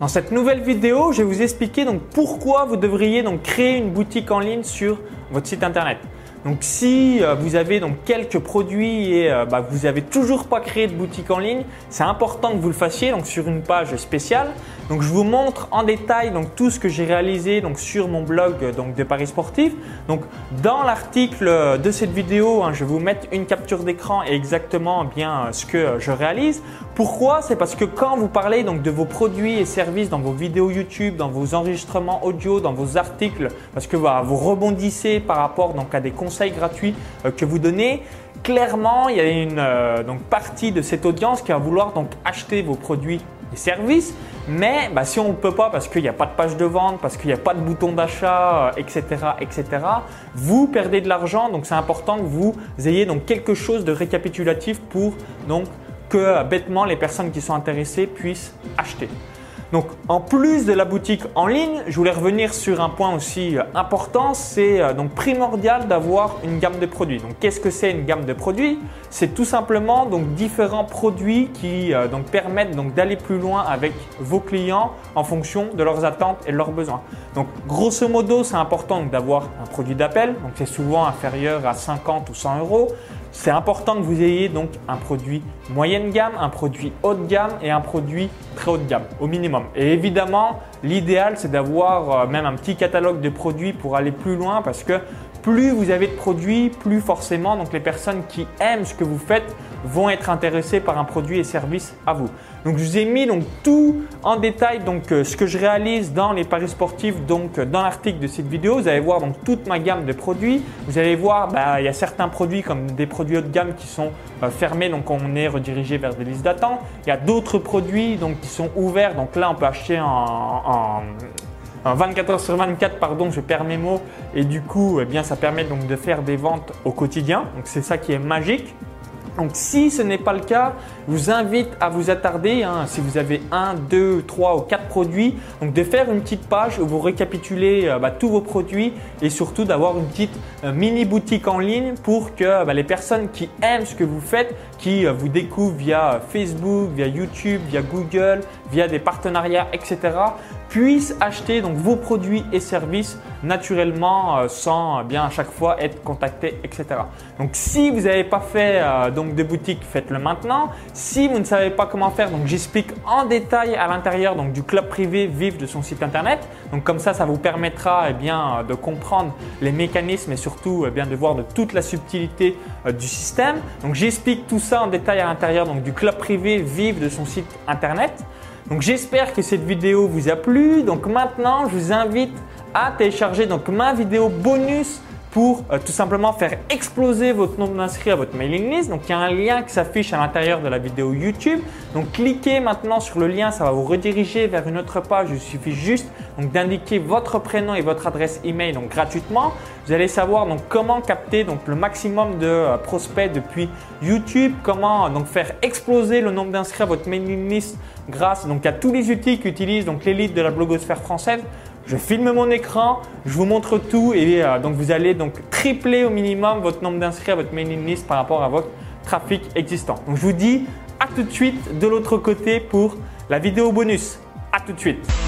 Dans cette nouvelle vidéo, je vais vous expliquer donc pourquoi vous devriez donc créer une boutique en ligne sur votre site internet. Donc si euh, vous avez donc quelques produits et euh, bah, vous n'avez toujours pas créé de boutique en ligne, c'est important que vous le fassiez donc sur une page spéciale. Donc je vous montre en détail donc tout ce que j'ai réalisé donc sur mon blog donc de Paris Sportif. Donc dans l'article de cette vidéo, hein, je vais vous mettre une capture d'écran et exactement bien ce que je réalise. Pourquoi? C'est parce que quand vous parlez donc de vos produits et services dans vos vidéos YouTube, dans vos enregistrements audio, dans vos articles, parce que vous rebondissez par rapport donc à des conseils gratuits euh, que vous donnez, clairement il y a une euh, donc partie de cette audience qui va vouloir donc acheter vos produits et services. Mais bah, si on ne peut pas parce qu'il n'y a pas de page de vente, parce qu'il n'y a pas de bouton d'achat, etc., euh, etc., vous perdez de l'argent. Donc c'est important que vous ayez donc quelque chose de récapitulatif pour donc que bêtement les personnes qui sont intéressées puissent acheter. Donc, en plus de la boutique en ligne, je voulais revenir sur un point aussi euh, important. C'est euh, donc primordial d'avoir une gamme de produits. Donc, qu'est-ce que c'est une gamme de produits? C'est tout simplement donc différents produits qui euh, permettent donc d'aller plus loin avec vos clients en fonction de leurs attentes et de leurs besoins. Donc, grosso modo, c'est important d'avoir un produit d'appel. Donc, c'est souvent inférieur à 50 ou 100 euros. C'est important que vous ayez donc un produit moyenne gamme, un produit haut de gamme et un produit très haut de gamme au minimum. Et évidemment, l'idéal c'est d'avoir euh, même un petit catalogue de produits pour aller plus loin parce que plus vous avez de produits, plus forcément donc les personnes qui aiment ce que vous faites vont être intéressées par un produit et service à vous. Donc je vous ai mis donc tout en détail donc euh, ce que je réalise dans les paris sportifs donc euh, dans l'article de cette vidéo. Vous allez voir donc toute ma gamme de produits. Vous allez voir bah, il y a certains produits comme des produits haut de gamme qui sont euh, fermés donc on est redirigé vers des listes d'attente. Il y a d'autres produits donc qui sont ouverts donc là on peut acheter en, 24 heures sur 24, pardon, je perds mes mots, et du coup, eh bien, ça permet donc de faire des ventes au quotidien. Donc, c'est ça qui est magique. Donc si ce n'est pas le cas, je vous invite à vous attarder, hein, si vous avez un, deux, trois ou quatre produits, donc de faire une petite page où vous récapitulez euh, bah, tous vos produits et surtout d'avoir une petite euh, mini boutique en ligne pour que bah, les personnes qui aiment ce que vous faites, qui euh, vous découvrent via Facebook, via YouTube, via Google, via des partenariats, etc., puissent acheter donc vos produits et services naturellement sans bien à chaque fois être contactés, etc. Donc si vous n'avez pas fait donc de boutique, faites-le maintenant. Si vous ne savez pas comment faire, donc j'explique en détail à l'intérieur donc du club privé Vive de son site internet. Donc comme ça, ça vous permettra eh bien de comprendre les mécanismes et surtout eh bien de voir de toute la subtilité euh, du système. Donc j'explique tout ça en détail à l'intérieur donc du club privé Vive de son site internet. Donc j'espère que cette vidéo vous a plu. Donc maintenant, je vous invite à télécharger donc ma vidéo bonus pour euh, tout simplement faire exploser votre nombre d'inscrits à votre mailing list. Donc il y a un lien qui s'affiche à l'intérieur de la vidéo YouTube. Donc cliquez maintenant sur le lien, ça va vous rediriger vers une autre page. Il suffit juste d'indiquer votre prénom et votre adresse email donc gratuitement. Vous allez savoir donc comment capter donc le maximum de euh, prospects depuis YouTube, comment donc faire exploser le nombre d'inscrits à votre mailing list grâce donc à tous les outils qu'utilise donc l'élite de la blogosphère française je filme mon écran, je vous montre tout et euh, donc vous allez donc tripler au minimum votre nombre d'inscrits à votre mailing list par rapport à votre trafic existant. Donc je vous dis à tout de suite de l'autre côté pour la vidéo bonus. À tout de suite.